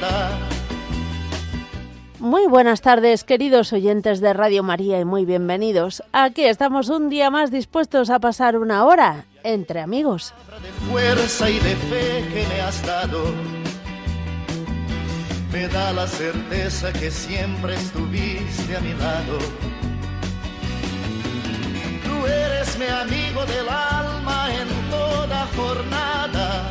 vida. Muy buenas tardes, queridos oyentes de Radio María, y muy bienvenidos. Aquí estamos un día más dispuestos a pasar una hora entre amigos. De fuerza y de fe que me has dado, me da la certeza que siempre estuviste a mi lado. Tú eres mi amigo del alma en toda jornada.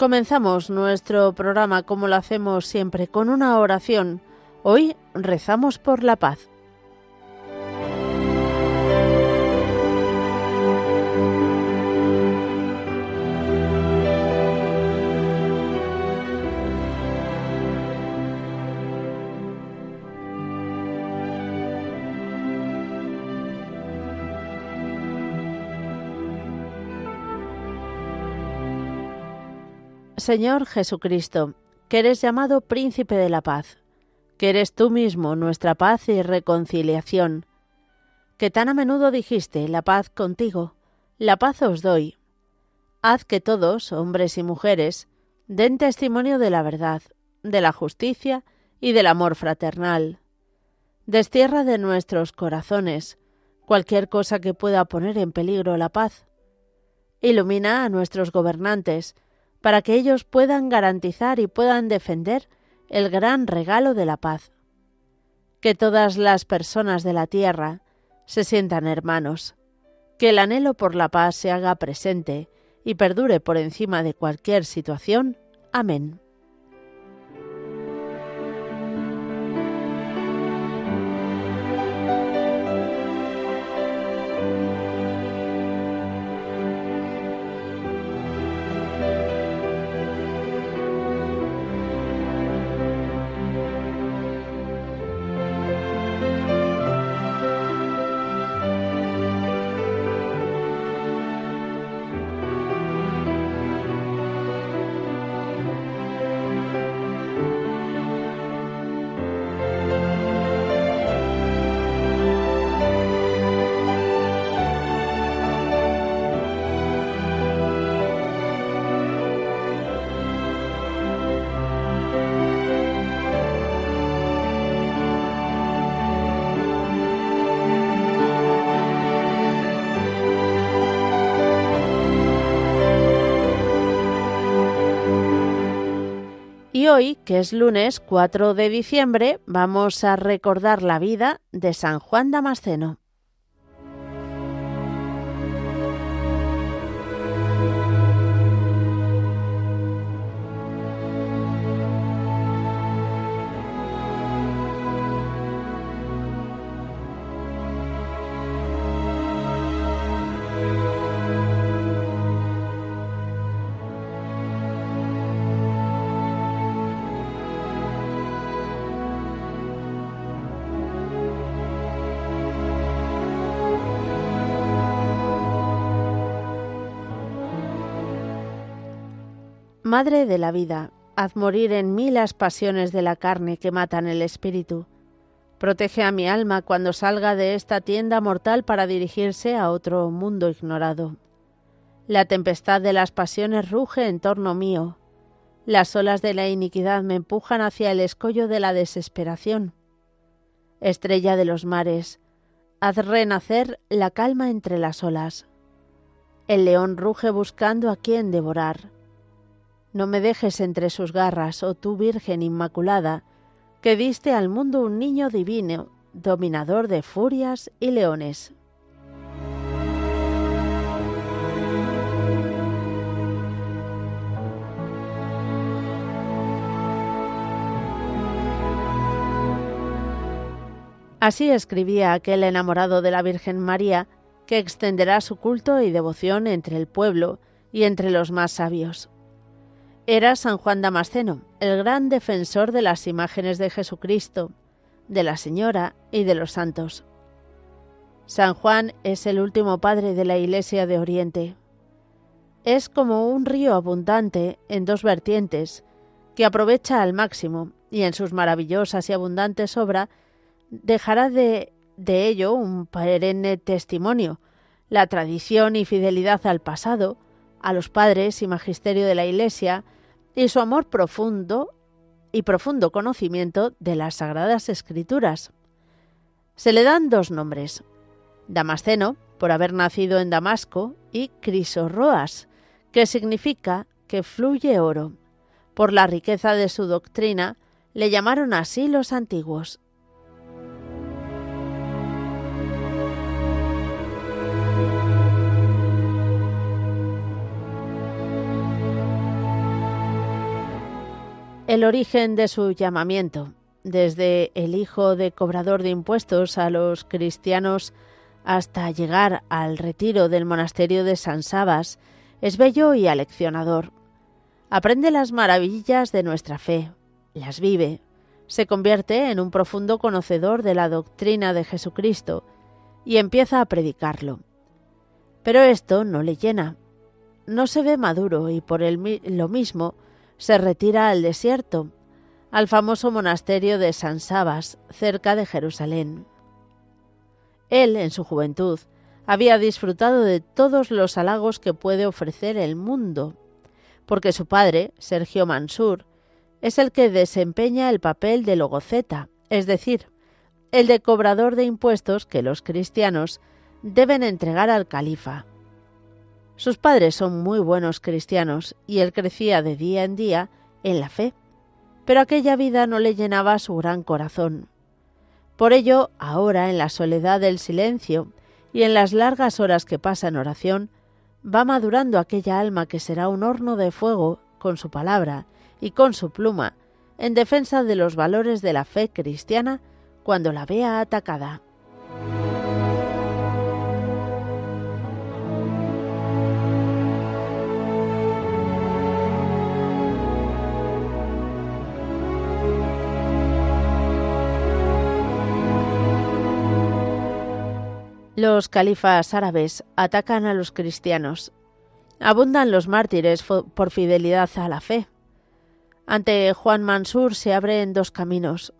Comenzamos nuestro programa como lo hacemos siempre con una oración. Hoy rezamos por la paz. Señor Jesucristo, que eres llamado Príncipe de la Paz, que eres tú mismo nuestra paz y reconciliación, que tan a menudo dijiste, la paz contigo, la paz os doy. Haz que todos, hombres y mujeres, den testimonio de la verdad, de la justicia y del amor fraternal. Destierra de nuestros corazones cualquier cosa que pueda poner en peligro la paz. Ilumina a nuestros gobernantes, para que ellos puedan garantizar y puedan defender el gran regalo de la paz. Que todas las personas de la tierra se sientan hermanos, que el anhelo por la paz se haga presente y perdure por encima de cualquier situación. Amén. Hoy, que es lunes 4 de diciembre, vamos a recordar la vida de San Juan Damasceno. Madre de la vida, haz morir en mí las pasiones de la carne que matan el espíritu. Protege a mi alma cuando salga de esta tienda mortal para dirigirse a otro mundo ignorado. La tempestad de las pasiones ruge en torno mío. Las olas de la iniquidad me empujan hacia el escollo de la desesperación. Estrella de los mares, haz renacer la calma entre las olas. El león ruge buscando a quien devorar. No me dejes entre sus garras, oh tú Virgen Inmaculada, que diste al mundo un niño divino, dominador de furias y leones. Así escribía aquel enamorado de la Virgen María, que extenderá su culto y devoción entre el pueblo y entre los más sabios era San Juan Damasceno, el gran defensor de las imágenes de Jesucristo, de la Señora y de los santos. San Juan es el último padre de la Iglesia de Oriente. Es como un río abundante en dos vertientes, que aprovecha al máximo y en sus maravillosas y abundantes obras dejará de, de ello un perenne testimonio, la tradición y fidelidad al pasado, a los padres y magisterio de la Iglesia, y su amor profundo y profundo conocimiento de las Sagradas Escrituras. Se le dan dos nombres, Damasceno, por haber nacido en Damasco, y Crisorroas, que significa que fluye oro. Por la riqueza de su doctrina, le llamaron así los antiguos. El origen de su llamamiento, desde el hijo de cobrador de impuestos a los cristianos hasta llegar al retiro del monasterio de San Sabas, es bello y aleccionador. Aprende las maravillas de nuestra fe, las vive, se convierte en un profundo conocedor de la doctrina de Jesucristo y empieza a predicarlo. Pero esto no le llena. No se ve maduro y por lo mismo se retira al desierto, al famoso monasterio de San Sabas, cerca de Jerusalén. Él, en su juventud, había disfrutado de todos los halagos que puede ofrecer el mundo, porque su padre, Sergio Mansur, es el que desempeña el papel de logoceta, es decir, el de cobrador de impuestos que los cristianos deben entregar al califa. Sus padres son muy buenos cristianos y él crecía de día en día en la fe, pero aquella vida no le llenaba su gran corazón. Por ello, ahora, en la soledad del silencio y en las largas horas que pasa en oración, va madurando aquella alma que será un horno de fuego con su palabra y con su pluma, en defensa de los valores de la fe cristiana cuando la vea atacada. Los califas árabes atacan a los cristianos. Abundan los mártires por fidelidad a la fe. Ante Juan Mansur se abren dos caminos.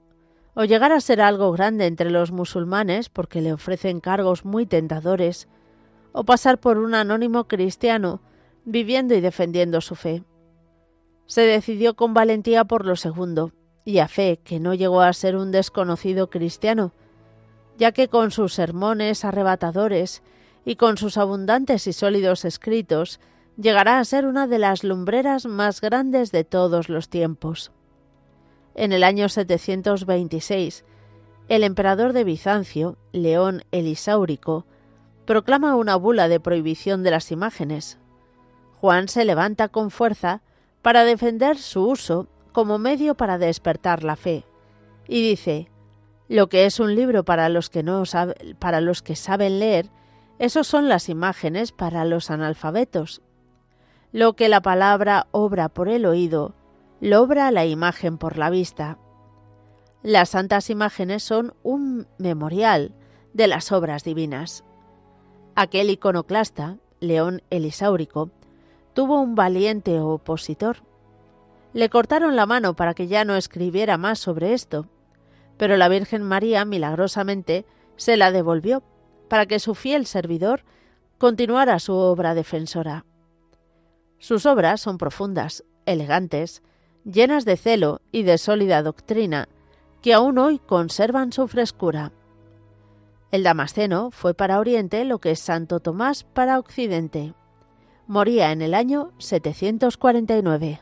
O llegar a ser algo grande entre los musulmanes porque le ofrecen cargos muy tentadores, o pasar por un anónimo cristiano viviendo y defendiendo su fe. Se decidió con valentía por lo segundo, y a fe que no llegó a ser un desconocido cristiano, ya que con sus sermones arrebatadores y con sus abundantes y sólidos escritos llegará a ser una de las lumbreras más grandes de todos los tiempos. en el año 726, el emperador de Bizancio, León Elisáurico, proclama una bula de prohibición de las imágenes. Juan se levanta con fuerza para defender su uso como medio para despertar la fe y dice: lo que es un libro para los que no para los que saben leer, esos son las imágenes para los analfabetos. Lo que la palabra obra por el oído, lo obra la imagen por la vista. Las santas imágenes son un memorial de las obras divinas. Aquel iconoclasta, León Elisáurico, tuvo un valiente opositor. Le cortaron la mano para que ya no escribiera más sobre esto, pero la Virgen María milagrosamente se la devolvió para que su fiel servidor continuara su obra defensora. Sus obras son profundas, elegantes, llenas de celo y de sólida doctrina, que aún hoy conservan su frescura. El Damasceno fue para Oriente lo que es Santo Tomás para Occidente. Moría en el año 749.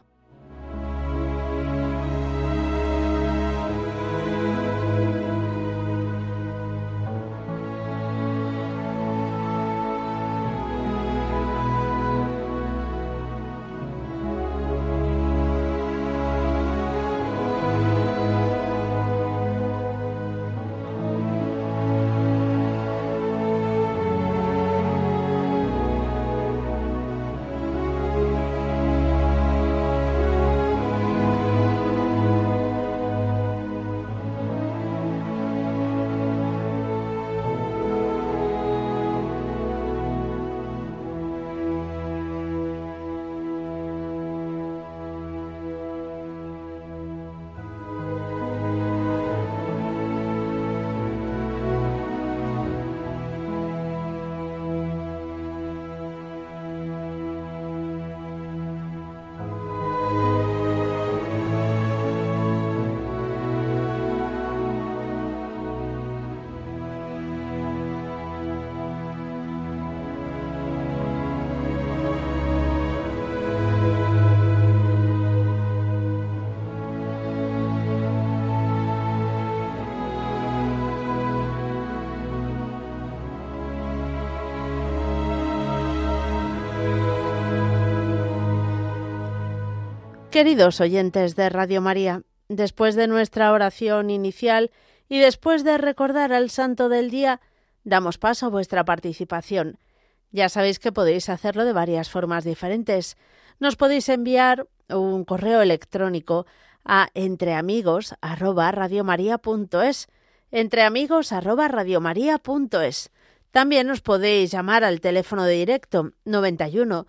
Queridos oyentes de Radio María, después de nuestra oración inicial y después de recordar al santo del día, damos paso a vuestra participación. Ya sabéis que podéis hacerlo de varias formas diferentes. Nos podéis enviar un correo electrónico a entreamigos@radiomaria.es, entreamigos@radiomaria.es. También os podéis llamar al teléfono de directo 91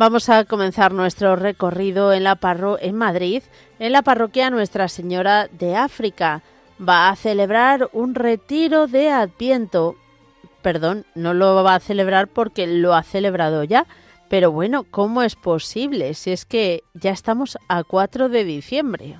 Vamos a comenzar nuestro recorrido en la parro en Madrid, en la parroquia Nuestra Señora de África. Va a celebrar un retiro de Adviento. Perdón, no lo va a celebrar porque lo ha celebrado ya. Pero bueno, ¿cómo es posible si es que ya estamos a 4 de diciembre?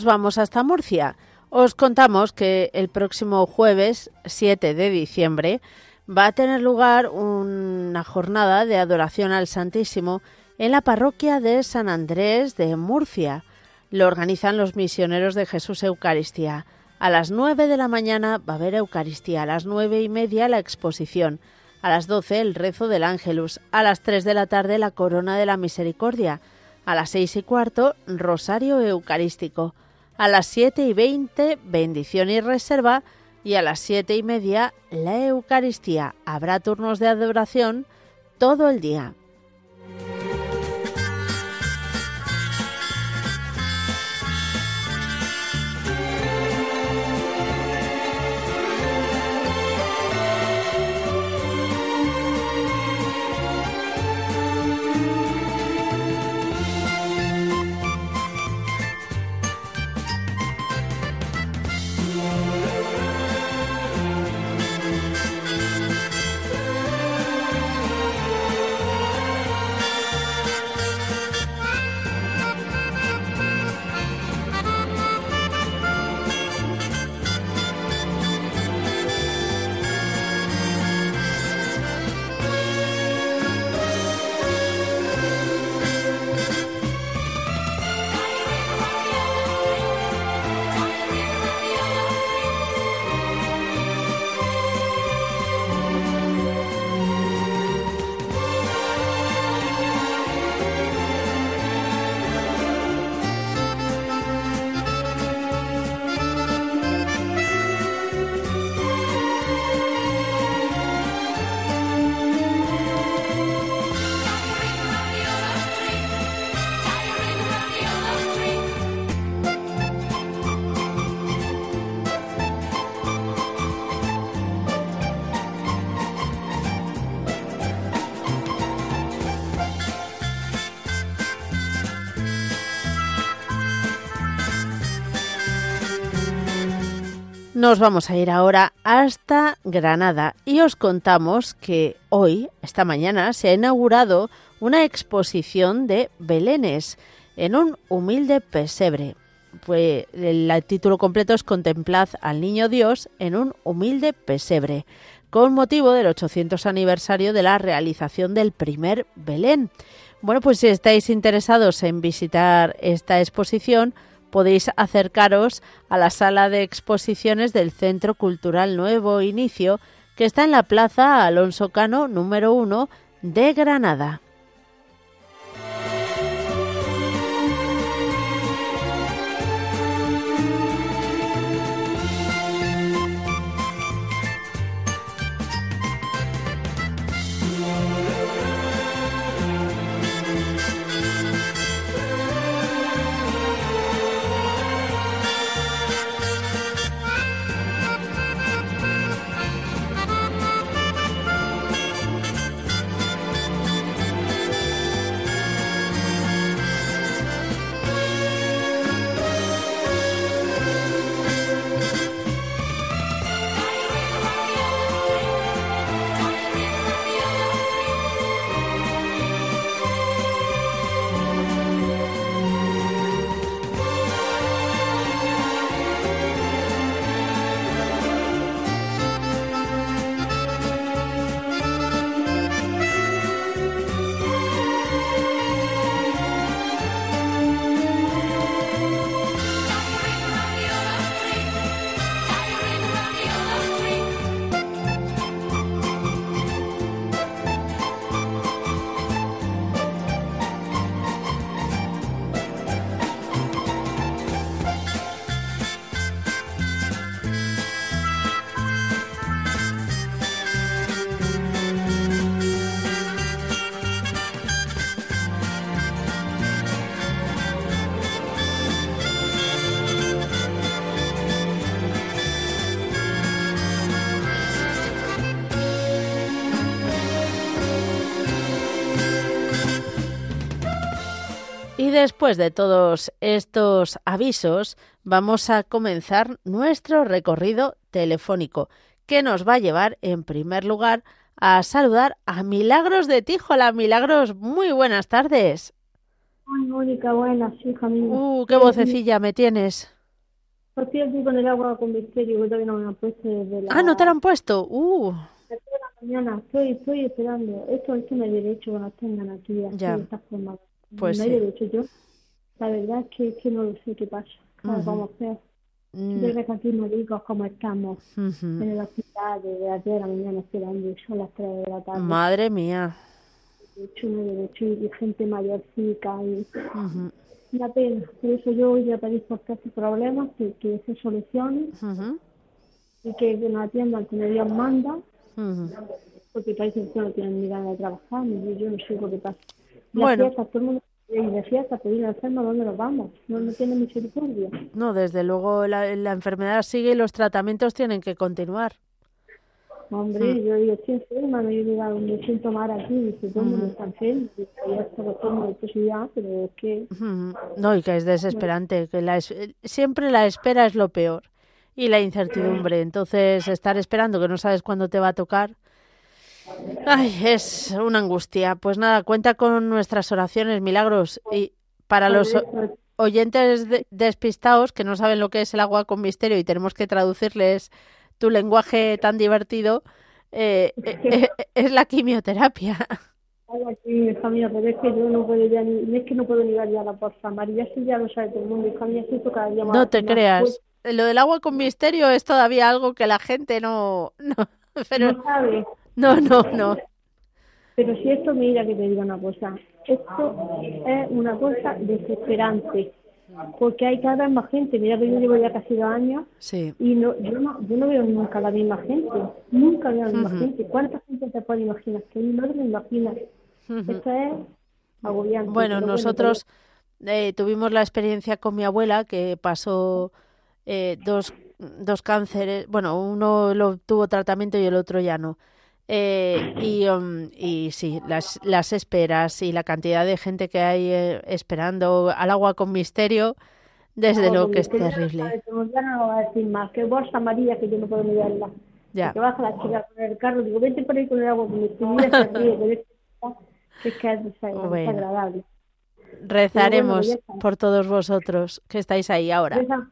Vamos hasta Murcia. Os contamos que el próximo jueves 7 de diciembre va a tener lugar una jornada de adoración al Santísimo en la parroquia de San Andrés de Murcia. Lo organizan los misioneros de Jesús Eucaristía. A las 9 de la mañana va a haber Eucaristía, a las nueve y media la exposición, a las 12 el rezo del Ángelus, a las 3 de la tarde la corona de la misericordia, a las seis y cuarto Rosario Eucarístico, a las siete y veinte bendición y reserva y a las siete y media la Eucaristía. Habrá turnos de adoración todo el día. Nos vamos a ir ahora hasta Granada y os contamos que hoy, esta mañana, se ha inaugurado una exposición de Belenes en un humilde pesebre. Pues el título completo es Contemplad al Niño Dios en un humilde pesebre, con motivo del 800 aniversario de la realización del primer Belén. Bueno, pues si estáis interesados en visitar esta exposición, podéis acercaros a la sala de exposiciones del Centro Cultural Nuevo Inicio, que está en la Plaza Alonso Cano número 1 de Granada. Después de todos estos avisos, vamos a comenzar nuestro recorrido telefónico, que nos va a llevar, en primer lugar, a saludar a Milagros de Tijola. Milagros, muy buenas tardes. Ay, Mónica, buenas, hija mía. Uh, qué vocecilla me tienes. Estoy aquí con el agua con misterio, que todavía no me han puesto desde la... Ah, ¿no te la han puesto? Uh, desde la mañana. Estoy, estoy esperando. Esto es que hay derecho nos tengan aquí así, Ya. de esta forma. Pues no hay sí. derecho. Yo, la verdad es que, que no lo sé qué pasa. Claro, Ujú. Vamos a ver. mm, Yo creo que aquí médicos como estamos en el hospital desde las 10 de la mañana esperando y son las 3 de la tarde. Madre mía. De hecho, no hay derecho y gente mayorcica y Ujú, una pena. Por eso yo voy a pedir por estos problemas que, que se solucionen y que, que nos atiendan como Dios manda, porque parece que no tienen ni ganas de trabajar, ni yo no sé lo que pasa. Bueno. fiestas, todo el mundo y de fiesta, pedir enfermos, ¿dónde nos vamos? No, no tiene misericordia. No, desde luego la, la enfermedad sigue y los tratamientos tienen que continuar. Hombre, Mm. yo digo, estoy enferma, me diga, me siento mal aquí, dice, todo el mundo está enfermo, y ya está todo posibilidad, pero es que Ujú. No, y que es desesperante, que la es- siempre la espera es lo peor y la incertidumbre. Entonces, estar esperando que no sabes cuándo te va a tocar, ay, es una angustia. Pues nada, cuenta con nuestras oraciones, milagros. Y para los oyentes de- despistados que no saben lo que es el agua con misterio y tenemos que traducirles tu lenguaje tan divertido, eh, eh, es la quimioterapia. hija mía, pero es que yo no puedo ya ni, es que no puedo ni dar ya la porfa, María, sí ya lo sabe todo el mundo, hija mía, cada día más. No te más creas. Lo del agua con misterio es todavía algo que la gente no... no pero No sabe. No, no, no. Pero si esto, mira que te digo una cosa, esto es una cosa desesperante, porque hay cada vez más gente, mira que yo llevo ya casi dos años Sí. y no, yo, no, yo no veo nunca la misma gente, nunca veo la misma gente. ¿Cuánta gente te puede imaginar? Que no te lo imaginas. Esto es agobiante. Bueno, nosotros eh, tuvimos la experiencia con mi abuela que pasó eh, dos, dos cánceres. Bueno, uno lo tuvo tratamiento y el otro ya no. Eh, y, um, y sí, las, las esperas y la cantidad de gente que hay eh, esperando al agua con misterio, desde luego que es terrible. ya no lo voy a decir más, que bolsa amarilla que yo no puedo ni verla. Ya. Que baja la chica con el carro, digo, vete por ahí con el agua con misterio, se ríe, que es que es desa- Bueno. desagradable. Rezaremos está. por todos vosotros que estáis ahí ahora. Reza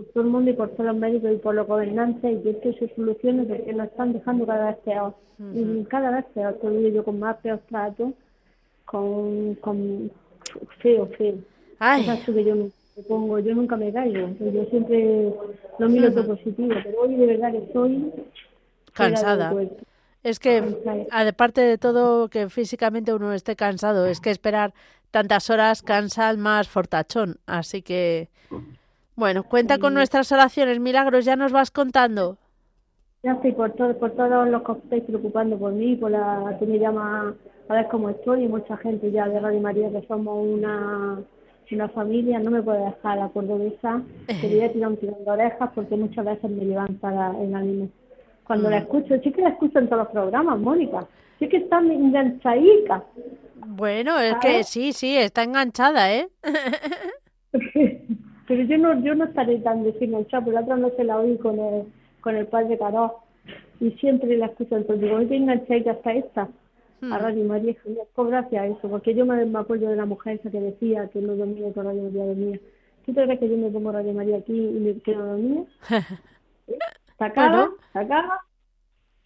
por todo el mundo y por todos los médicos y por los gobernantes y que se solucione porque nos están dejando cada vez peor. Y cada vez peor, te digo yo, con más peor trato, con, con feo, feo. Ay, Es que yo me pongo, yo nunca me caigo, yo siempre lo miro todo positivo, pero hoy de verdad que estoy cansada. Es que, aparte de todo, que físicamente uno esté cansado, es que esperar tantas horas cansa al más fortachón. Así que, bueno, cuenta con nuestras oraciones, milagros, ya nos vas contando. Ya estoy por, todo, por todos los que os estáis preocupando por mí, por la que me llama a ver cómo estoy y mucha gente ya de Radio María que somos una, una familia, no me puede dejar la cordobesa, que le voy a tirar un tirón de orejas porque muchas veces me levanta la- el ánimo. Cuando la escucho, sí que la escucho en todos los programas, Mónica, sí que está enganchadica. Bueno, es que sí, sí, está enganchada, ¿eh? Pero yo no, yo no estaré tan desenganchada, por la otra noche la oí con el, con el padre Caró y siempre la escucho, entonces digo, oye, enganchadita hasta esta, a Radio María, yo, pues gracias a eso, porque yo me, me acuerdo de la mujer esa que decía que no dormía con Radio María dormía. ¿Tú te crees que yo me pongo Radio María aquí y me quedo dormida? ¿Sacada? Bueno. ¿Sacada?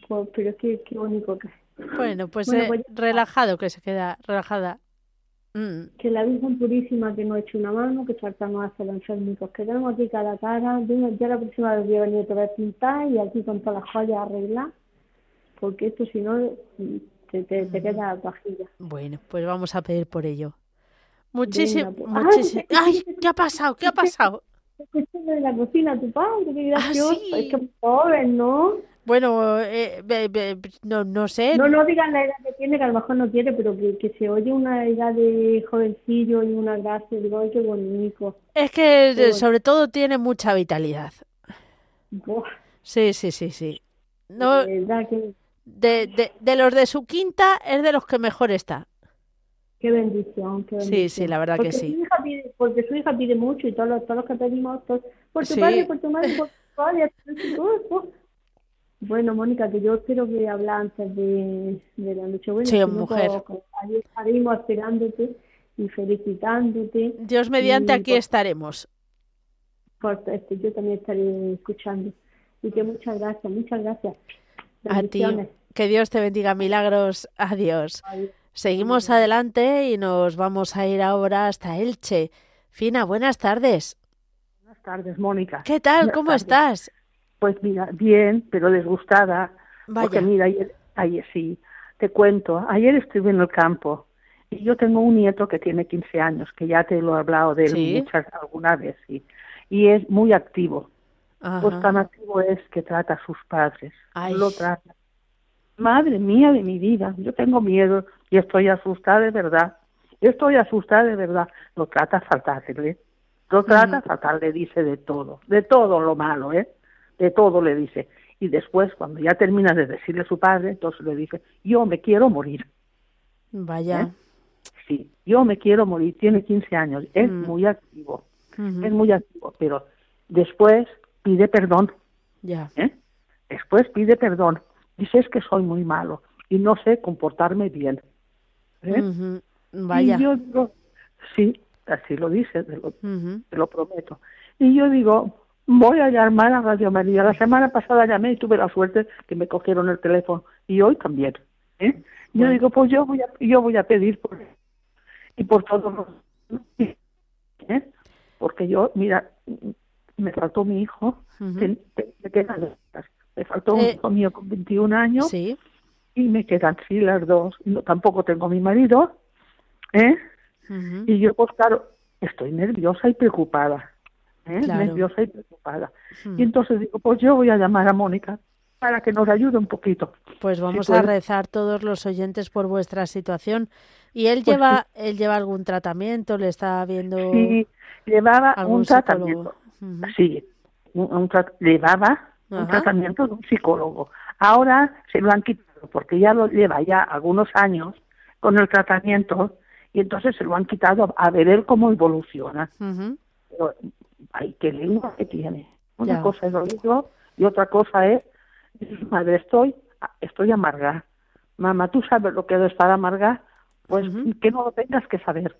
Pues, pero qué, qué bonito que es. Bueno, pues, Bueno, eh, pues- relajado que se queda, relajada. Mm, que la Virgen Purísima que nos eche una mano, que tratamos hasta los enfermicos que tenemos aquí cada cara, ya la próxima vez voy a venir otra vez pintar y aquí con todas las joyas arreglar, porque esto si no mm, te, te, te queda vajilla. Bueno, pues vamos a pedir por ello. Muchísimo, pues- muchísimo. Ay. ¿Qué ha pasado? ¿Qué ha pasado? De la cocina tu padre, qué gracioso, Ah, sí. es que pobre, ¿no? Bueno, eh, be- be- no, no sé. No, no digan la edad que tiene, que a lo mejor no quiere, pero que, que se oye una edad de jovencillo y una gracia, digo, ay, qué bonito. Es que eh, bueno. sobre todo tiene mucha vitalidad. Buah, Sí, sí, sí, sí. No, de verdad que de, de, de los de su quinta es de los que mejor está. Qué bendición, qué Sí, bendición. sí, la verdad que porque sí. Su hija pide, porque su hija pide mucho y todos los, todos los que pedimos, todos, por tu Sí. padre, por tu madre, por tu padre, por tu todo. Bueno, Mónica, que yo espero que hablar antes de, de la Nochebuena. Sí, si no, mujer. ahí estaremos esperándote y felicitándote. Dios mediante Y, aquí estaremos. por este, yo también estaré escuchando. Y que muchas gracias, muchas gracias. A ti. Que Dios te bendiga, milagros. Adiós. Adiós. Seguimos adelante y nos vamos a ir ahora hasta Elche. Fina, buenas tardes. Buenas tardes, Mónica. ¿Qué tal? Buenas ¿Cómo tardes. estás? Pues mira, bien, pero desgustada. Porque mira, ayer, ayer sí, te cuento, ayer estuve en el campo y yo tengo un nieto que tiene 15 años, que ya te lo he hablado de él Sí. muchas, alguna vez, sí. Y es muy activo. Pues tan activo es que trata a sus padres. Ay. Lo trata. Madre mía de mi vida, yo tengo miedo y estoy asustada de verdad. Estoy asustada de verdad. Lo trata fatal, Lo trata fatal, le dice de todo, de todo lo malo, ¿eh? De todo le dice. Y después, cuando ya termina de decirle a su padre, entonces le dice, yo me quiero morir. Vaya. ¿Eh? Sí, yo me quiero morir. Tiene 15 años, es Mm. muy activo, es muy activo, pero después pide perdón. Ya. ¿eh? Después pide perdón. Dice es que soy muy malo y no sé comportarme bien. ¿eh? Vaya. Y yo digo, sí, así lo dice, te lo, Ujú. te lo prometo. Y yo digo, voy a llamar a Radio María. La semana pasada llamé y tuve la suerte que me cogieron el teléfono y hoy también. ¿eh? Yo Bueno. digo, pues yo voy a, yo voy a pedir por y por todos los ¿eh? porque yo, mira, me faltó mi hijo, ten- te- me faltó un Eh, hijo mío con 21 años Sí. y me quedan sí las dos. No, tampoco tengo mi marido, ¿eh? Y yo, pues claro, estoy nerviosa y preocupada, ¿eh? Claro. Nerviosa y preocupada. Y entonces digo, pues yo voy a llamar a Mónica para que nos ayude un poquito. Pues vamos a rezar todos los oyentes por vuestra situación. ¿Y él Pues lleva él lleva algún tratamiento? ¿Le está viendo Sí, llevaba algún un tratamiento. Sí, un, un tra- llevaba un tratamiento de un psicólogo. Ahora se lo han quitado porque ya lo lleva ya algunos años con el tratamiento y entonces se lo han quitado a ver él cómo evoluciona. Pero, ay, qué lengua que tiene. Una Ya. cosa es oírlo y otra cosa es, madre, estoy, estoy amarga. Mamá, ¿tú sabes lo que es estar amarga? Pues Ujú. que no lo tengas que saber,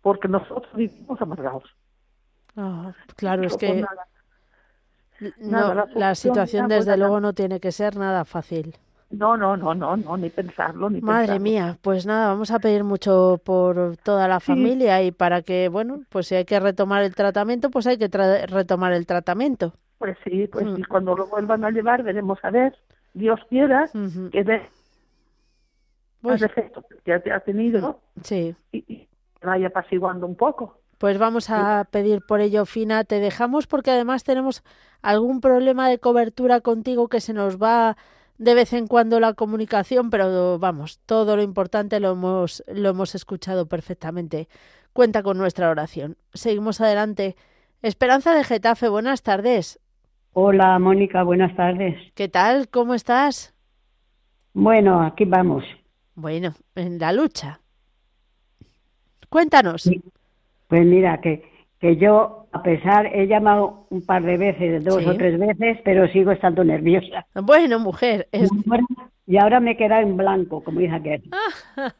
porque nosotros vivimos amargados. Ah, claro, es que nada. no, nada, la situación desde luego no tiene que ser nada fácil. No, no, no, no, no, ni pensarlo, ni Madre pensarlo. mía, pues nada, vamos a pedir mucho por toda la Sí. familia y para que, bueno, pues si hay que retomar el tratamiento, pues hay que tra- retomar el tratamiento. Pues sí, pues Mm. sí, cuando lo vuelvan a llevar veremos a ver, Dios quiera, que dé Pues, más efectos que ya te ha tenido sí, y, y vaya apaciguando un poco. pues vamos a pedir por ello, Fina. Te dejamos porque además tenemos algún problema de cobertura contigo que se nos va de vez en cuando la comunicación, pero vamos, todo lo importante lo hemos, lo hemos escuchado perfectamente. Cuenta con nuestra oración. Seguimos adelante. Esperanza de Getafe, buenas tardes. Hola, Mónica, buenas tardes. ¿Qué tal? ¿Cómo estás? Bueno, aquí vamos. Bueno, en la lucha. Cuéntanos. Pues mira, que, que yo, a pesar, he llamado un par de veces, dos Sí. o tres veces, pero sigo estando nerviosa. Bueno, mujer, es- Y, ahora, y ahora me queda en blanco, como dice aquel.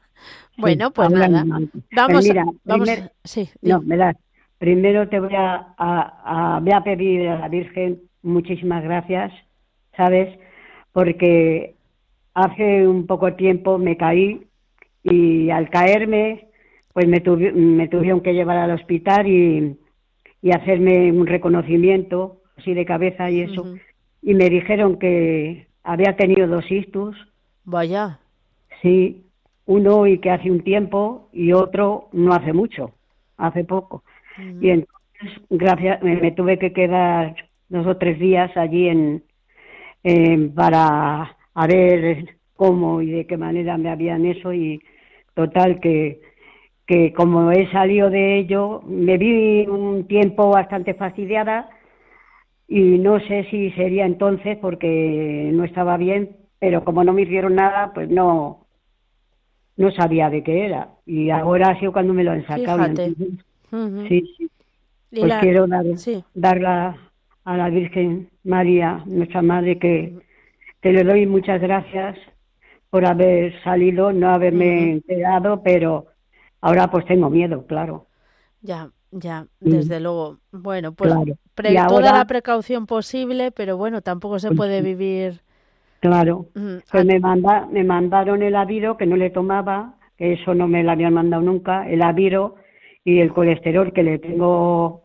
bueno, pues nada. blanco. Vamos, Pues mira, vamos, primer- sí, No, di- verás, primero te voy a, a, a- voy a pedir a la Virgen muchísimas gracias, ¿sabes? Porque hace un poco tiempo me caí y al caerme, pues me, tuvi- me tuvieron que llevar al hospital y, y hacerme un reconocimiento así de cabeza y eso. Y me dijeron que había tenido dos ictus, Vaya. sí, uno y que hace un tiempo y otro no hace mucho, hace poco. Y entonces, gracias, me, me tuve que quedar dos o tres días allí en, para a ver cómo y de qué manera me habían eso y total que que como he salido de ello me vi un tiempo bastante fastidiada y no sé si sería entonces porque no estaba bien pero como no me hicieron nada pues no no sabía de qué era. Y ahora ha sido cuando me lo han sacado sí sí. Pues la- quiero dar, Sí. darla a la Virgen María, nuestra Madre, que, que le doy muchas gracias por haber salido, no haberme enterado, pero Ahora pues tengo miedo, claro. Ya, ya, Mm. desde luego. Bueno, pues Claro. pre- Y toda la precaución posible, pero bueno, tampoco se Pues puede vivir. Claro. mm, Pues me, manda, me mandaron el aviro que no le tomaba, que eso no me lo habían mandado nunca, el aviro y el colesterol que le tengo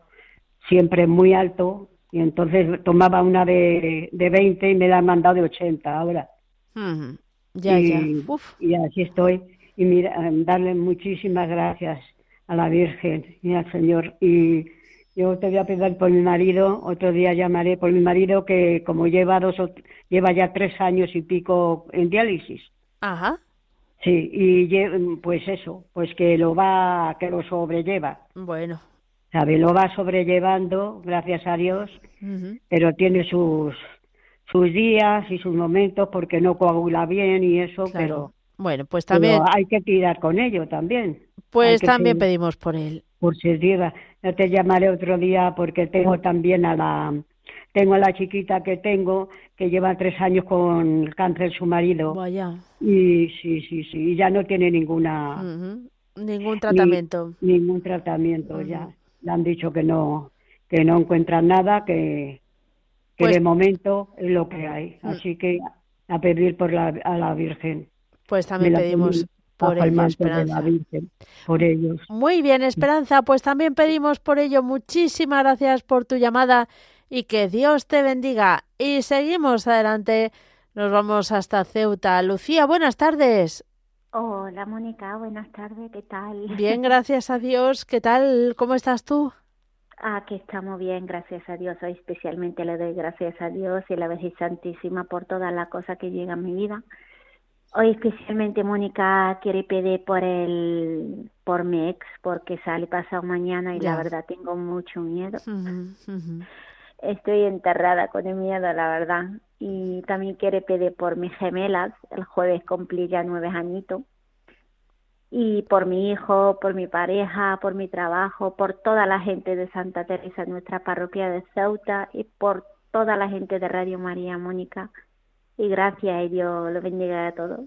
siempre muy alto. Y entonces tomaba una de, de 20 y me la han mandado de 80 ahora. Ya, y, ya. Uf, y así estoy. Y mira, darle muchísimas gracias a la Virgen y al Señor. Y yo te voy a pedir por mi marido, otro día llamaré por mi marido que como lleva dos o- lleva ya tres años y pico en diálisis. ajá. Sí, y lle- pues eso, pues que lo va, que lo sobrelleva, Bueno. ¿sabe? Lo va sobrellevando, gracias a Dios, pero tiene sus sus días y sus momentos porque no coagula bien y eso, claro. pero Bueno, pues pero también, hay que tirar con ello también. Pues también pedimos por él. por si diga. Yo te llamaré otro día porque tengo también a la tengo a la chiquita que tengo que lleva tres años con cáncer su marido Vaya. y sí sí sí y ya no tiene ninguna Ningún tratamiento. ningún tratamiento ya le han dicho que no que no encuentran nada que que Pues- de momento es lo que hay Mm. así que a pedir por la a la Virgen Pues también la pedimos por ello, la Esperanza. Virgen por ellos Muy bien, Esperanza, pues también pedimos por ello. Muchísimas gracias por tu llamada y que Dios te bendiga. Y seguimos adelante. Nos vamos hasta Ceuta. Lucía, buenas tardes. Hola Mónica, buenas tardes, ¿qué tal? Bien, gracias a Dios. ¿Qué tal? ¿Cómo estás tú? Aquí estamos bien, gracias a Dios. Hoy especialmente le doy gracias a Dios y a la Virgen Santísima por todas las cosas que llegan a mi vida. Hoy especialmente Mónica quiere pedir por el por mi ex porque sale pasado mañana y la verdad tengo mucho miedo. Estoy enterrada con el miedo, la verdad. Y también quiere pedir por mis gemelas. El jueves cumplí ya nueve añitos. Y por mi hijo, por mi pareja, por mi trabajo, por toda la gente de Santa Teresa, nuestra parroquia de Ceuta, y por toda la gente de Radio María Mónica. Y gracias y Dios lo bendiga a todos.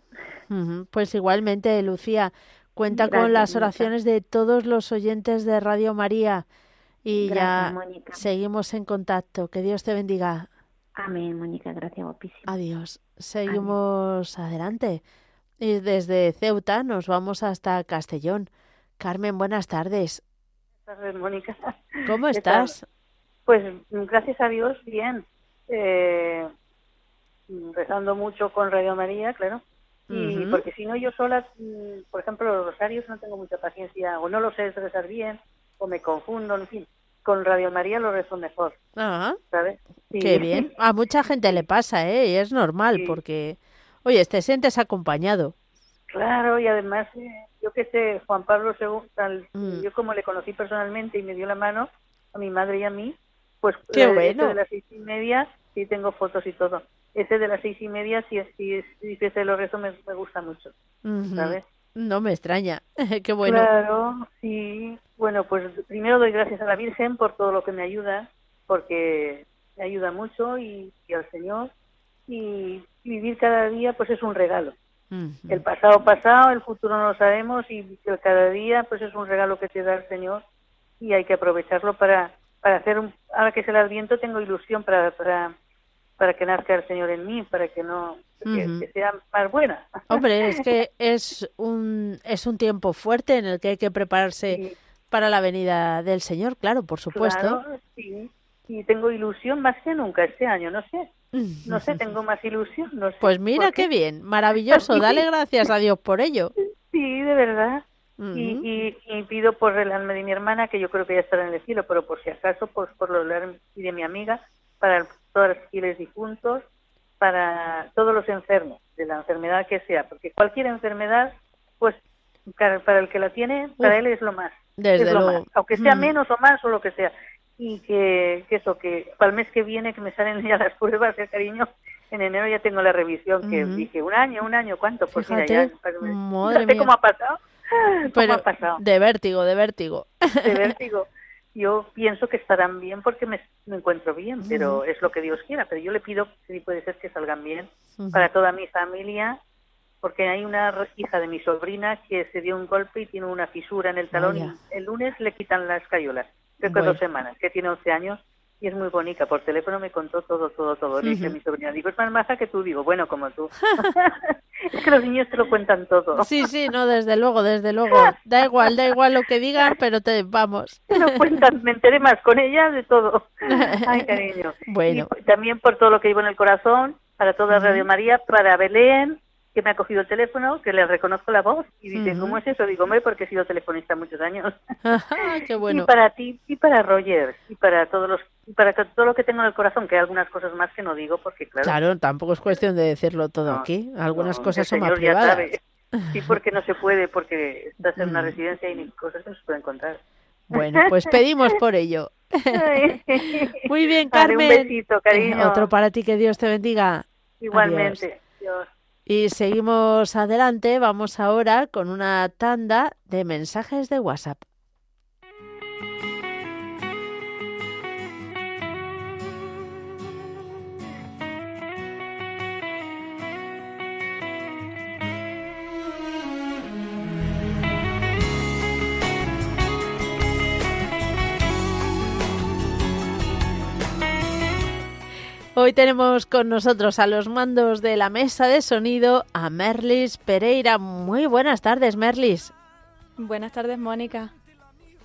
Pues igualmente, Lucía, cuenta con las Mónica. oraciones de todos los oyentes de Radio María. Y Gracias, ya Mónica. seguimos en contacto. Que Dios te bendiga. Amén, Mónica. Gracias, guapísima. Adiós. Seguimos adelante. Y desde Ceuta nos vamos hasta Castellón. Carmen, buenas tardes. Buenas tardes, Mónica. ¿Cómo estás? Pues gracias a Dios, bien. Eh, rezando mucho con Radio María, claro. Y porque si no, yo sola, mm, por ejemplo, los rosarios no tengo mucha paciencia, o no lo sé rezar bien, o me confundo, en fin. Con Radio María lo rezo mejor, Ah, ¿sabes? Sí. qué bien. A mucha gente le pasa, ¿eh? Y es normal Sí. porque, oye, te sientes acompañado. Claro, y además, eh, yo que sé, Juan Pablo II, tal, Mm. yo como le conocí personalmente y me dio la mano a mi madre y a mí, pues Qué eh, bueno. de las seis y media, sí tengo fotos y todo. Ese de las seis y media, si, si, si dices lo rezo, me, me gusta mucho. ¿sabes? No me extraña. qué bueno. Claro, sí. Bueno, pues primero doy gracias a la Virgen por todo lo que me ayuda, porque me ayuda mucho y, y al Señor. Y, y vivir cada día, pues es un regalo. El pasado pasado, el futuro no lo sabemos y el cada día pues es un regalo que te da el Señor y hay que aprovecharlo para para hacer un ahora que es el Adviento tengo ilusión para para para que nazca el Señor en mí, para que no que, sea más buena. Hombre, es que es un, es un tiempo fuerte en el que hay que prepararse Sí, para la venida del Señor, claro, por supuesto. claro, sí. Y tengo ilusión más que nunca este año, no sé. No sé, tengo más ilusión, no sé. Pues mira ¿Por qué bien, maravilloso, dale gracias a Dios por ello. Sí, de verdad. Y, y, y pido por el alma de mi hermana, que yo creo que ya estará en el cielo, pero por si acaso, por, por lo del- y de mi amiga, para todos los fieles difuntos, para todos los enfermos, de la enfermedad que sea, porque cualquier enfermedad, pues para el que la tiene, para Uf, él es lo más. desde es lo luego. más, aunque sea Mm. menos o más o lo que sea. Y que, que eso, que para el mes que viene, que me salen ya las pruebas, de cariño, en enero ya tengo la revisión, que dije, un año, un año, ¿cuánto? Pues mira, Fíjate, ya, madre fíjate mía. cómo ha pasado. ¿Cómo Pero ha pasado? de vértigo, de vértigo. de vértigo. Yo pienso que estarán bien porque me, me encuentro bien, pero es lo que Dios quiera. Pero yo le pido, si puede ser, que salgan bien para toda mi familia porque hay una hija de mi sobrina que se dio un golpe y tiene una fisura en el talón y el lunes le quitan las cayolas, creo que dos semanas, que tiene 11 años y es muy bonita. Por teléfono me contó todo, todo, todo. Le dije a mi sobrina, digo, es más maja que tú. Digo, bueno, como tú. es que los niños te lo cuentan todo. Sí, sí, no, desde luego, desde luego. Da igual, da igual lo que digan, pero te vamos. Te lo cuentan, me enteré más con ella de todo. Ay, cariño. Bueno. Y también por todo lo que llevo en el corazón, para toda Radio María, para Belén, que me ha cogido el teléfono, que le reconozco la voz y dice, ¿cómo es eso? Digo, hombre, porque he sido telefonista muchos años. qué bueno. Y para ti, y para Roger, y para todos los, y para todo lo que tengo en el corazón, que hay algunas cosas más que no digo, porque claro. Claro, tampoco es cuestión de decirlo todo aquí. Algunas cosas son más privadas. Sí, porque no se puede, porque estás en una residencia y cosas que no se pueden contar. Bueno, pues pedimos por ello. Muy bien, Carmen. un besito, cariño. Otro para ti, que Dios te bendiga. Igualmente. Dios. Y seguimos adelante, vamos ahora con una tanda de mensajes de WhatsApp. Hoy tenemos con nosotros a los mandos de la mesa de sonido a Merlis Pereira. Muy buenas tardes, Merlis. Buenas tardes, Mónica.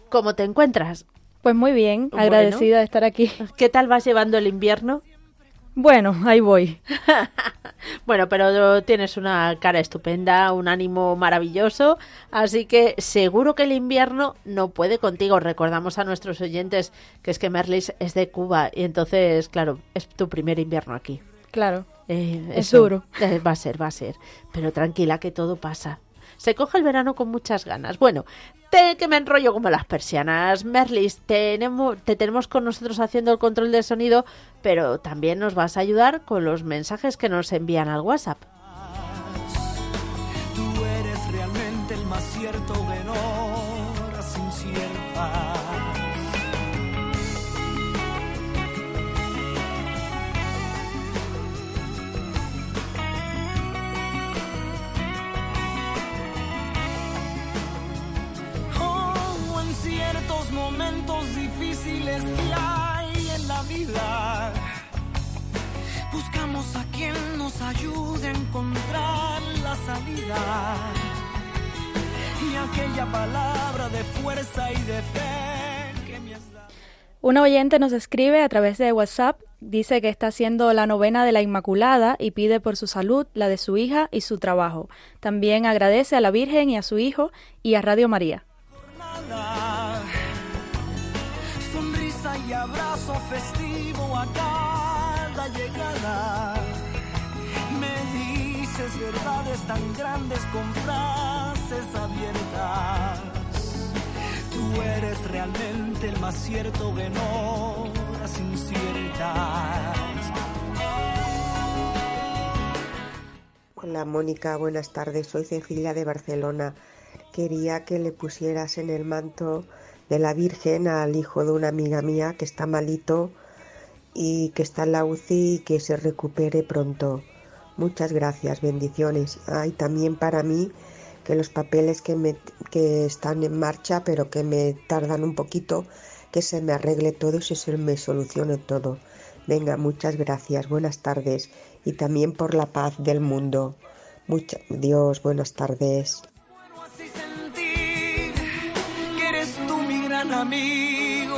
¿Cómo te encuentras? Pues muy bien, agradecida de estar aquí. ¿Qué tal vas llevando el invierno? Bueno, ahí voy. bueno, pero tienes una cara estupenda, un ánimo maravilloso, así que seguro que el invierno no puede contigo. Recordamos a nuestros oyentes que es que Merlis es de Cuba y entonces, claro, es tu primer invierno aquí. Claro. Eh, es duro. Eh, va a ser, va a ser. Pero tranquila que todo pasa se coge el verano con muchas ganas. Bueno, te, que me enrollo como las persianas. Merlis, tenemos, te tenemos con nosotros haciendo el control del sonido, pero también nos vas a ayudar con los mensajes que nos envían al WhatsApp. Tú eres realmente el más cierto difíciles que hay en la vida. Buscamos a quien nos ayude a encontrar la salida. Y aquella palabra de fuerza y de fe que me has dado. Un oyente nos escribe a través de WhatsApp, dice que está haciendo la novena de la Inmaculada y pide por su salud, la de su hija y su trabajo. También agradece a la Virgen y a su hijo y a Radio María tan grandes con frases abiertas. Tú eres realmente el más cierto que no las inciertas. Hola Mónica, buenas tardes. Soy Cecilia de Barcelona. Quería que le pusieras en el manto de la Virgen al hijo de una amiga mía que está malito y que está en la UCI y que se recupere pronto. Muchas gracias, bendiciones. Hay también para mí que los papeles que, me, que están en marcha pero que me tardan un poquito, que se me arregle todo y se me solucione todo. Venga, muchas gracias, buenas tardes y también por la paz del mundo. Mucha, Dios, buenas tardes. amigo.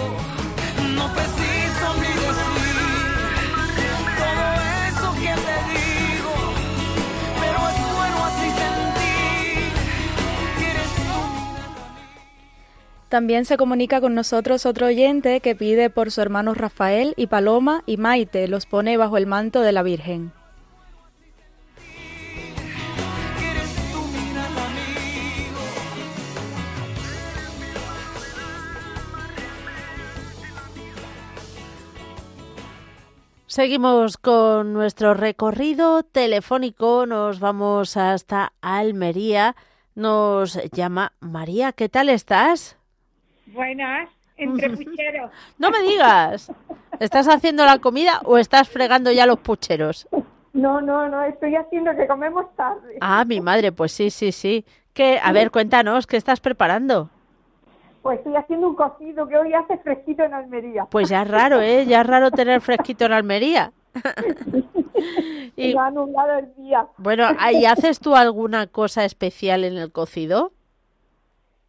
También se comunica con nosotros otro oyente que pide por su hermano Rafael y Paloma y Maite, los pone bajo el manto de la Virgen. Seguimos con nuestro recorrido telefónico, nos vamos hasta Almería. Nos llama María, ¿qué tal estás? Buenas, entre pucheros. no me digas, ¿estás haciendo la comida o estás fregando ya los pucheros? No, no, no, estoy haciendo que comemos tarde. Ah, mi madre, pues sí, sí, sí. Que, a ver, cuéntanos, ¿qué estás preparando? Pues estoy haciendo un cocido que hoy hace fresquito en Almería. Pues ya es raro, ¿eh? Ya es raro tener fresquito en Almería. y, ha anulado el día. Bueno, ¿y haces tú alguna cosa especial en el cocido?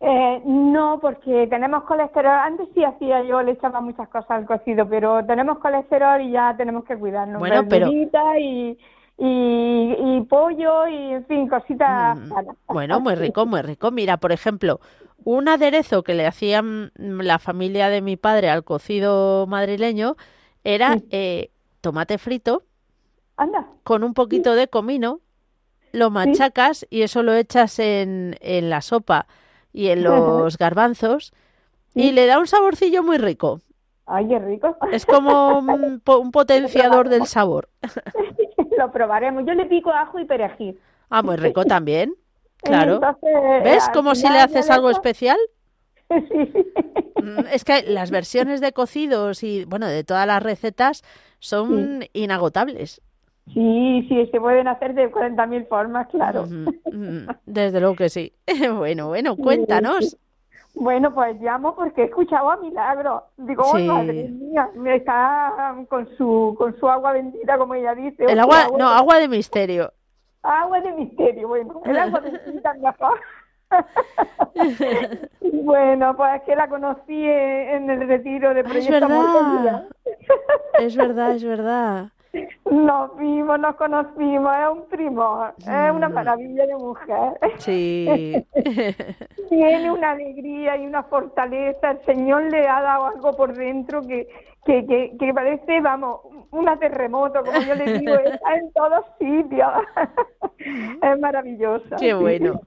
Eh, no, porque tenemos colesterol. Antes sí hacía yo, le echaba muchas cosas al cocido, pero tenemos colesterol y ya tenemos que cuidarnos. Bueno, pero... Y, y, y, pollo y, en fin, cositas. Mm, bueno, muy rico, muy rico. Mira, por ejemplo, un aderezo que le hacían la familia de mi padre al cocido madrileño era eh, tomate frito Anda. con un poquito de comino, lo machacas y eso lo echas en, en la sopa y en los garbanzos y le da un saborcillo muy rico. Ay, qué rico. Es como un, potenciador del sabor. lo probaremos. Yo le pico ajo y perejil. Ah, muy rico también. Claro. ¿Ves como si le haces algo especial? Sí. Mm, es que las versiones de cocidos y, bueno, de todas las recetas son inagotables. Sí, sí, se pueden hacer de 40.000 formas, claro. Desde luego que sí. bueno, bueno, cuéntanos. Bueno, pues llamo porque he escuchado a Milagro. Digo, madre mía, me está con su, con su agua bendita, como ella dice. El agua, no, agua de misterio. Agua de misterio, bueno, el agua bendita mejor. bueno, pues es que la conocí en el retiro de Proyecto es verdad. es verdad, es verdad. Nos vimos, nos conocimos, es un primo, es una mm. maravilla de mujer. Sí. Tiene una alegría y una fortaleza, el Señor le ha dado algo por dentro que, que, que, que parece, vamos, una terremoto, como yo le digo, está en todos sitios. es maravillosa. Qué bueno.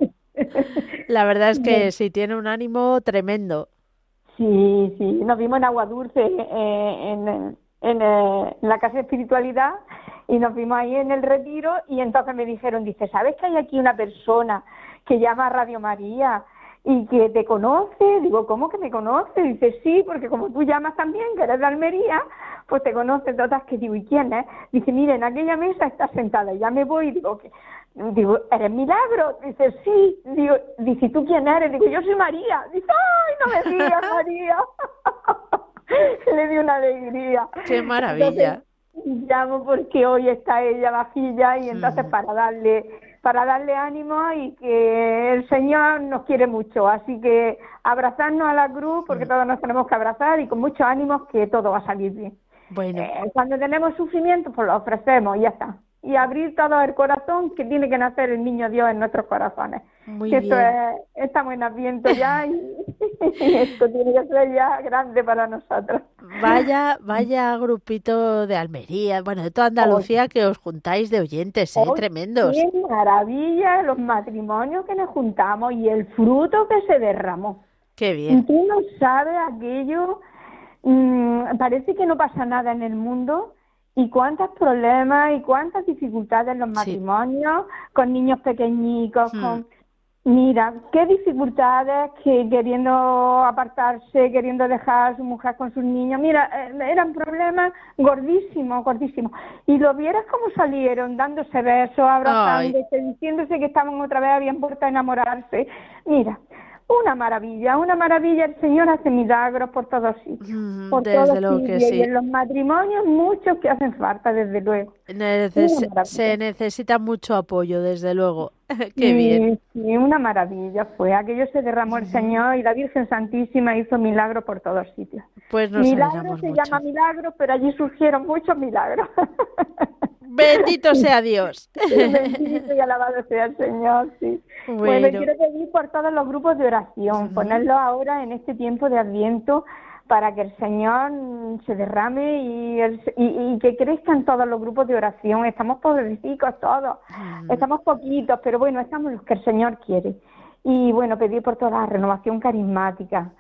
La verdad es que sí, tiene un ánimo tremendo. Sí, sí, nos vimos en Agua Dulce, eh, en, eh, en, la Casa de Espiritualidad y nos vimos ahí en el retiro y entonces me dijeron, dice, ¿sabes que hay aquí una persona que llama Radio María y que te conoce? Digo, ¿cómo que me conoce? Dice, sí, porque como tú llamas también, que eres de Almería, pues te conoce todas que digo, ¿y quién es? Dice, mire, en aquella mesa está sentada, ya me voy, digo, que Digo, ¿eres milagro? Dice, sí. Digo, dice, ¿tú quién eres? Digo, yo soy María. Dice, ¡ay, no me digas, María! Le di una alegría. ¡Qué maravilla! llamo porque hoy está ella vacilla y entonces para darle para darle ánimo y que el Señor nos quiere mucho. Así que abrazarnos a la cruz porque todos nos tenemos que abrazar y con mucho ánimo que todo va a salir bien. Bueno. Eh, cuando tenemos sufrimiento, pues lo ofrecemos y ya está y abrir todo el corazón que tiene que nacer el niño Dios en nuestros corazones. Muy bien. Esto es, estamos en Adviento ya y, esto tiene que ser ya grande para nosotros. Vaya, vaya grupito de Almería, bueno, de toda Andalucía que os juntáis de oyentes, ¿eh? Tremendos. Qué maravilla los matrimonios que nos juntamos y el fruto que se derramó. Qué bien. Tú no sabes aquello, mm, parece que no pasa nada en el mundo y cuántos problemas y cuántas dificultades en los matrimonios con niños pequeñitos, hmm. con mira, qué dificultades que queriendo apartarse, queriendo dejar a su mujer con sus niños, mira, eh, eran problemas gordísimos, gordísimos. Y lo vieras cómo salieron, dándose besos, abrazándose, diciéndose que estaban otra vez, habían vuelto a enamorarse. Mira, una maravilla, una maravilla. El Señor hace milagros por todos sitios. por desde luego que sí. Y en los matrimonios muchos que hacen falta, desde luego. se necesita mucho apoyo, desde luego. Qué bien. Sí, una maravilla fue. Aquello se derramó el Señor y la Virgen Santísima hizo milagros por todos sitios. Pues nos Milagro se llama milagro, pero allí surgieron muchos milagros. Bendito sea Dios. Bendito y alabado sea el Señor, sí. Bueno. quiero pedir por todos los grupos de oración, ponerlo ahora en este tiempo de Adviento para que el Señor se derrame y, y, que crezcan todos los grupos de oración. Estamos pobrecitos todos, estamos poquitos, pero bueno, estamos los que el Señor quiere. Y bueno, pedir por toda la renovación carismática,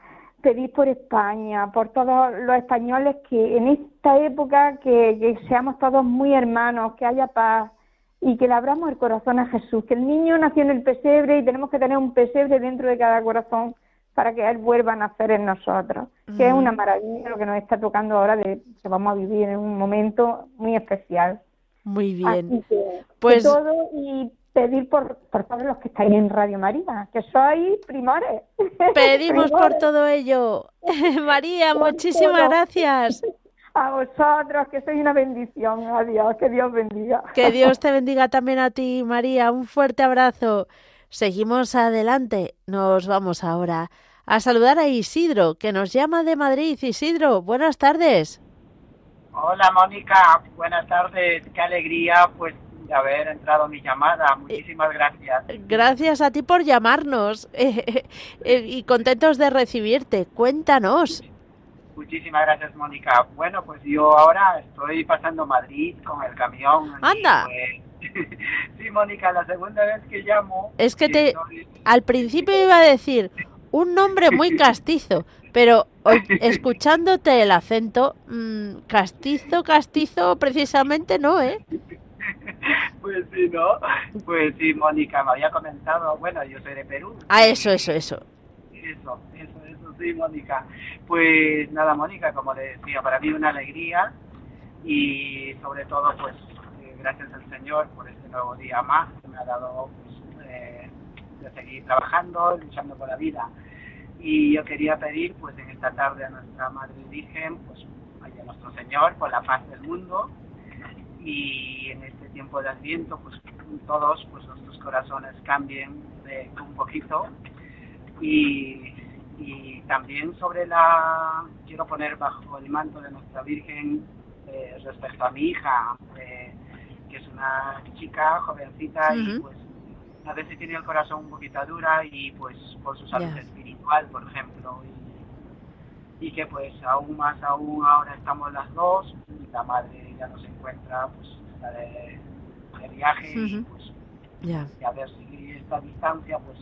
pedir por España, por todos los españoles que en esta época que, seamos todos muy hermanos, que haya paz y que le abramos el corazón a Jesús, que el niño nació en el pesebre y tenemos que tener un pesebre dentro de cada corazón para que Él vuelva a nacer en nosotros, que es una maravilla lo que nos está tocando ahora, de que vamos a vivir en un momento muy especial. Muy bien. Que, Pues- que todo y pedir por, por todos los que estáis en Radio María, que sois primores. Pedimos por todo ello. María, Por muchísimas todo. gracias. A vosotros, que sois una bendición. Adiós, que Dios bendiga. Que Dios te bendiga también a ti, María. Un fuerte abrazo. Seguimos adelante. Nos vamos ahora a saludar a Isidro, que nos llama de Madrid. Isidro, buenas tardes. Hola Mónica, buenas tardes, qué alegría pues haber entrado mi llamada, muchísimas gracias. Gracias a ti por llamarnos eh, eh, y contentos de recibirte. Cuéntanos. Muchísimas gracias Mónica. Bueno, pues yo ahora estoy pasando Madrid con el camión. y, Anda. pues, sí Mónica, la segunda vez que llamo. Es que te, estoy- al principio iba a decir un nombre muy castizo, pero hoy, escuchándote el acento, mm, castizo, castizo, precisamente no, ¿eh? Pues sí, ¿no? Pues sí, Mónica, me había comentado, bueno, yo soy de Perú. Ah, eso, eso, eso. Eso, eso, eso sí, Mónica. Pues nada, Mónica, como le decía, para mí una alegría y sobre todo, pues eh, gracias al Señor por este nuevo día más que me ha dado pues, eh, de seguir trabajando, luchando por la vida. Y yo quería pedir, pues en esta tarde a nuestra Madre Virgen, pues a nuestro Señor por la paz del mundo y en este tiempo de Adviento, pues todos, pues nuestros corazones cambien eh, un poquito. Y, y también sobre la quiero poner bajo el manto de nuestra Virgen eh, respecto a mi hija eh, que es una chica jovencita y pues a veces tiene el corazón un poquito dura y pues por su salud espiritual por ejemplo y, y que pues aún más aún ahora estamos las dos y la madre ya no se encuentra pues de, de viaje y Ujú. pues Ya. y a ver si esta distancia pues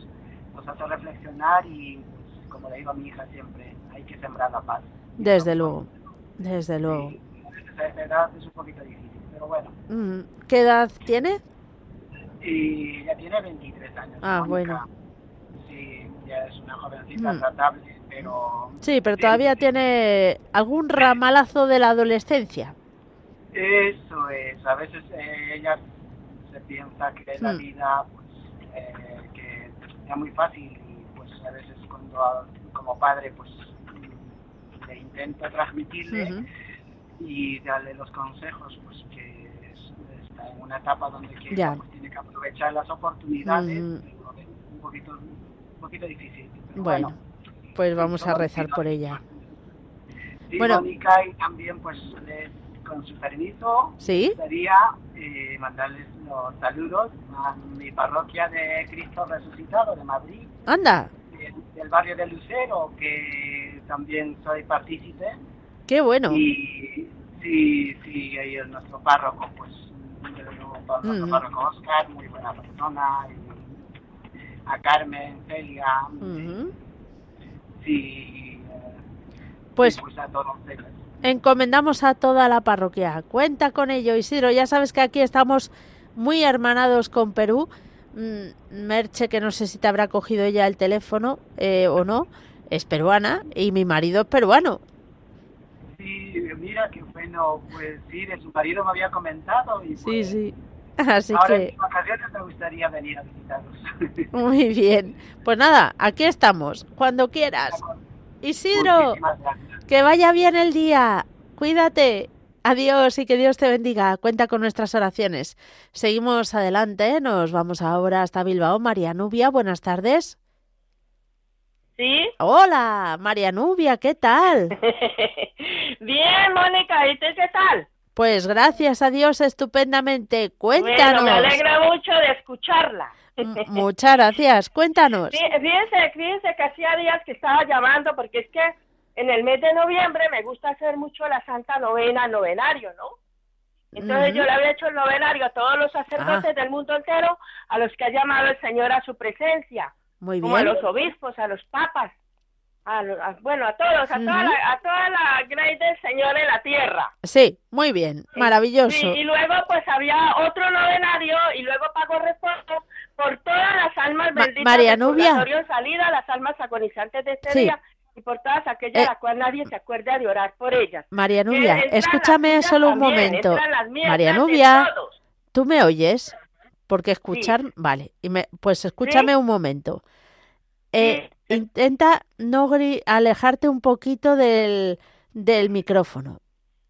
nos hace reflexionar y pues como le digo a mi hija siempre hay que sembrar la paz Desde luego, desde luego. edad es un poquito difícil pero bueno Mm, ¿Qué edad tiene? y ella tiene 23 años Ah, Mónica. bueno. sí ya es una jovencita Mm. tratable pero Sí, pero todavía tiene algún ramalazo de la adolescencia. Eso es, a veces eh, ella se piensa que la Mm. vida pues eh, que es muy fácil y pues a veces cuando a- como padre pues le intento transmitirle y darle los consejos pues que es- está en una etapa donde que pues, tiene que aprovechar las oportunidades pero es un poquito un poquito difícil pero Bueno, pues vamos a rezar por ella. Sí, Bueno. Mónica, y también, pues, le- con su permiso, ¿Sí? quería eh, mandarles los saludos a mi parroquia de Cristo Resucitado de Madrid, Anda, del, del barrio de Lucero, que también soy partícipe. qué bueno. Y sí, sí, ahí es nuestro párroco, pues, nuestro Ujú. párroco Oscar, muy buena persona. Y a Carmen, Celia, sí, eh, Pues y, pues a todos ellos. Encomendamos a toda la parroquia. Cuenta con ello, Isidro. Ya sabes que aquí estamos muy hermanados con Perú. Mm, Merche, que no sé si te habrá cogido ella el teléfono eh, o no, es peruana y mi marido es peruano. Sí, mira que bueno, pues sí, de su marido me había comentado y Sí, pues, sí. Así ahora en que, mis vacaciones me gustaría venir a visitaros. muy bien. Pues nada, aquí estamos, cuando quieras. Isidro, Muchísimas gracias. Que vaya bien el día. Cuídate. Adiós y que Dios te bendiga. Cuenta con nuestras oraciones. Seguimos adelante. Nos vamos ahora hasta Bilbao. María Nubia, buenas tardes. ¿Sí? Hola, María Nubia, ¿qué tal? Bien, Mónica, ¿y tú qué tal? Pues gracias a Dios, estupendamente. Cuéntanos. Bueno, me alegra mucho de escucharla. M- Muchas gracias. Cuéntanos. Fí- Fíjense, fíjense que hacía días que estaba llamando porque es que en el mes de noviembre me gusta hacer mucho la Santa Novena, novenario, ¿no? Entonces yo le había hecho el novenario a todos los sacerdotes Ah. del mundo entero, a los que ha llamado el Señor a su presencia, Muy como a los obispos, a los papas, a, bueno, a todos, a, toda la, a toda la grey del Señor en la tierra. Sí, muy bien. Maravilloso. Sí, y luego pues había otro novenario y luego pago reposo por todas las almas Ma- benditas María Nubia. salida, las almas agonizantes de este Sí. día y por todas aquellas Eh. a las cuales nadie se acuerda de orar por ellas. María Nubia, escúchame solo un también, momento. María Nubia. ¿Tú me oyes? Porque escuchar, vale, y me, pues escúchame un momento. Eh, intenta no alejarte un poquito del, del micrófono.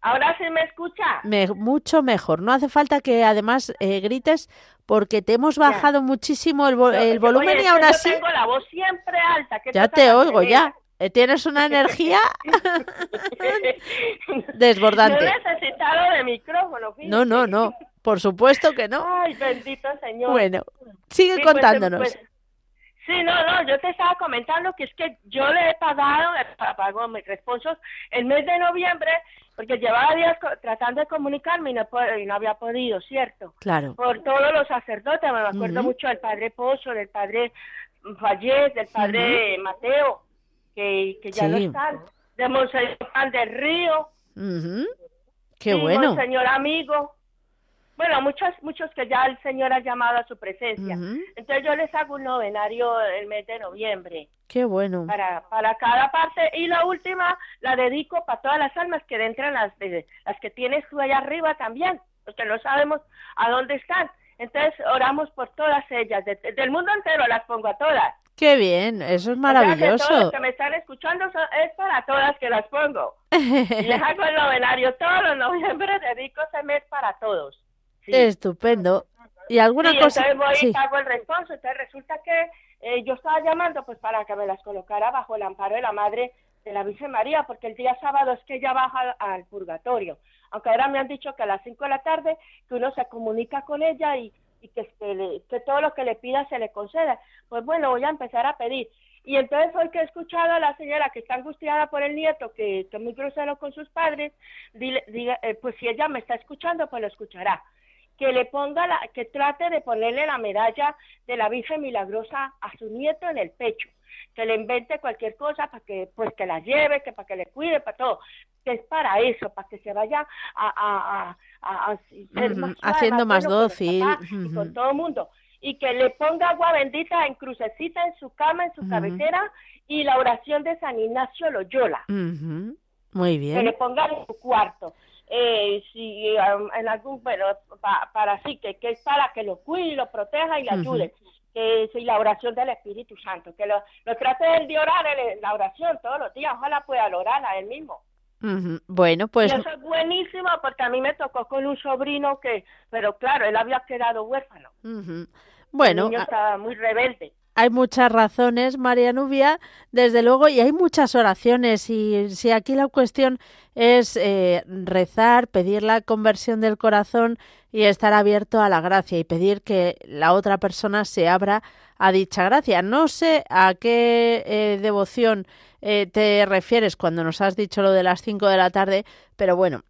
¿Ahora sí me escucha? Me, mucho mejor. No hace falta que además eh, grites porque te hemos bajado muchísimo el, el volumen y aún así... tengo la voz siempre alta. ya te oigo, ya. Eh, tienes una energía desbordante. No he necesitado de micrófono. No, no, no. Por supuesto que no. Ay, bendito Señor. Bueno, sigue pues, contándonos. Pues, sí, no, no, yo te estaba comentando que es que yo le he pagado, pago mis responsos el mes de noviembre porque llevaba días tratando de comunicarme y no, y no, había podido, ¿cierto? Claro. Por todos los sacerdotes, me acuerdo mucho del padre Pozo, del padre Fallez, del padre Mateo, que, que ya no están, de Monseñor Juan del Río. Qué bueno. Monseñor Amigo. Bueno, muchos, muchos que ya el Señor ha llamado a su presencia. Entonces yo les hago un novenario el mes de noviembre. Qué bueno. Para, para cada parte. Y la última la dedico para todas las almas que entran las, las que tienes tú allá arriba también, porque no sabemos a dónde están. Entonces oramos por todas ellas, del mundo entero las pongo a todas. Qué bien, eso es maravilloso. todos los que me están escuchando es para todas que las pongo. y les hago el novenario todos los noviembre, dedico ese mes para todos. Estupendo. ¿Y alguna cosa? Entonces voy y hago el responso. Entonces resulta que eh, yo estaba llamando pues para que me las colocara bajo el amparo de la Madre de la Virgen María, porque el día sábado es que ella baja al, purgatorio. Aunque ahora me han dicho que a las 5 de la tarde que uno se comunica con ella y, que, que todo lo que le pida se le conceda. Pues bueno, voy a empezar a pedir. Y entonces hoy que he escuchado a la señora que está angustiada por el nieto, que, que es muy grosero con sus padres, dile, eh, pues si ella me está escuchando, pues lo escuchará que le ponga la, que trate de ponerle la medalla de la Virgen Milagrosa a su nieto en el pecho, que le invente cualquier cosa para que, pues que la lleve, que para que le cuide, para todo, que es para eso, para que se vaya a, a, haciendo más dócil con todo el mundo y que le ponga agua bendita en crucecita en su cama, en su cabecera y la oración de San Ignacio Loyola. Muy bien. Que le ponga en su cuarto eh, si um, en algún, bueno, para así, que, que es para que lo cuide, lo proteja y le ayude. Que es la oración del Espíritu Santo, que lo, lo trate de orar la oración todos los días, ojalá pueda orar a él mismo. Bueno, pues. eso es buenísimo porque a mí me tocó con un sobrino que, pero claro, él había quedado huérfano. Bueno. El niño estaba muy rebelde hay muchas razones, María Nubia, desde luego, y hay muchas oraciones. Y si aquí la cuestión es eh, rezar, pedir la conversión del corazón y estar abierto a la gracia y pedir que la otra persona se abra a dicha gracia. No sé a qué eh, devoción eh, te refieres cuando nos has dicho lo de las 5 de la tarde, pero bueno,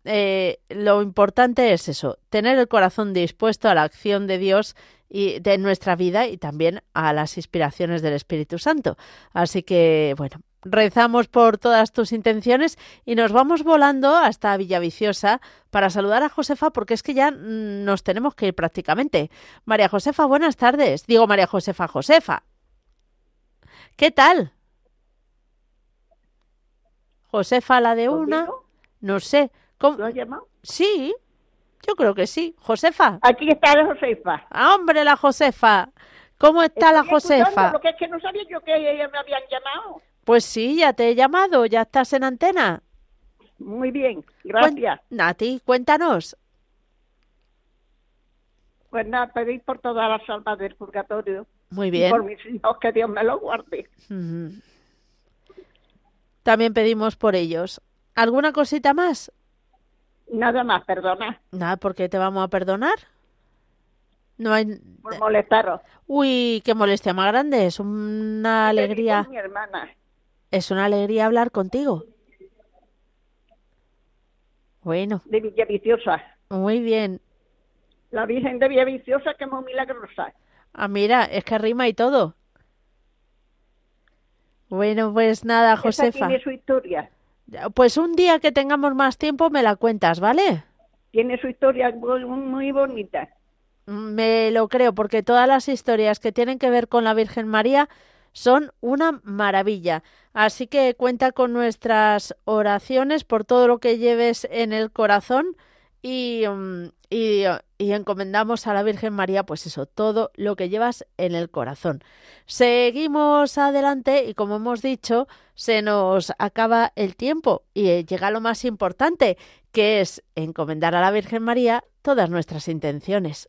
lo importante es eso, tener el corazón dispuesto a la acción de Dios y de nuestra vida y también a las inspiraciones del Espíritu Santo. Así que, bueno, rezamos por todas tus intenciones y nos vamos volando hasta Villaviciosa para saludar a Josefa porque es que ya mm, nos tenemos que ir prácticamente. María Josefa, buenas tardes. Digo María Josefa, Josefa. ¿Qué tal? Josefa, la de una. No sé. ¿Cómo? ¿Lo has llamado? Sí. Yo creo que sí. Josefa. Aquí está la Josefa. Ah, hombre, la Josefa. ¿Cómo está la Josefa? Porque es que no sabía yo que ella me habían llamado. Pues sí, ya te he llamado, ya estás en antena. Muy bien, gracias. Nati, cuéntanos. Pues nada, pedí por todas las almas del purgatorio. Muy bien. por mis hijos, que Dios me lo guarde. También pedimos por ellos. ¿Alguna cosita más? Nada más, perdona. Nada, ¿por qué te vamos a perdonar? No hay... Por molestaros. Uy, qué molestia más grande. Es una alegría. Mi hermana. Es una alegría hablar contigo. Bueno. De Villaviciosa. Muy bien. La Virgen de Villaviciosa, que es muy milagrosa. Ah, mira, es que rima y todo. Bueno, pues nada, Josefa. Tiene su historia. Pues un día que tengamos más tiempo me la cuentas, ¿vale? Tiene su historia muy, bonita. Me lo creo, porque todas las historias que tienen que ver con la Virgen María son una maravilla. Así que cuenta con nuestras oraciones por todo lo que lleves en el corazón y, mm, y, y, encomendamos a la Virgen María, pues eso, todo lo que llevas en el corazón. Seguimos adelante y como hemos dicho, se nos acaba el tiempo y llega lo más importante, que es encomendar a la Virgen María todas nuestras intenciones.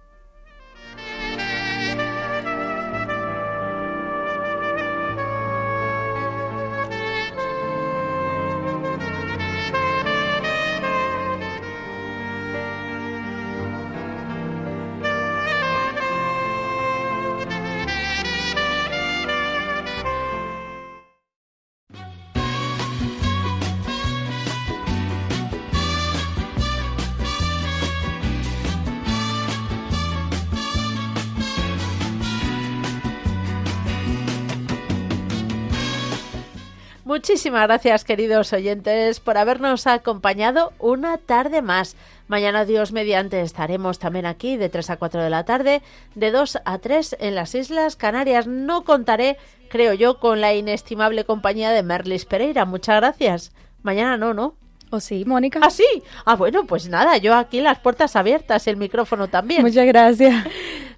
Muchísimas gracias, queridos oyentes, por habernos acompañado una tarde más. Mañana, Dios mediante, estaremos también aquí de 3 a 4 de la tarde, de 2 a 3 en las Islas Canarias. No contaré, creo yo, con la inestimable compañía de Merlis Pereira. Muchas gracias. Mañana no, ¿no? ¿O sí, Mónica? ¿Ah, sí? Ah, bueno, pues nada, yo aquí las puertas abiertas, el micrófono también. Muchas gracias.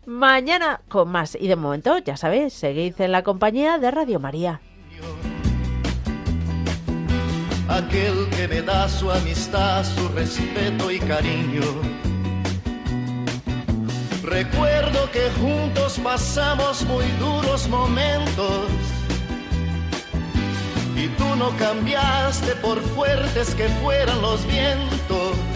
Mañana con más. Y de momento, ya sabéis, seguid en la compañía de Radio María aquel que me da su amistad, su respeto y cariño. Recuerdo que juntos pasamos muy duros momentos y tú no cambiaste por fuertes que fueran los vientos.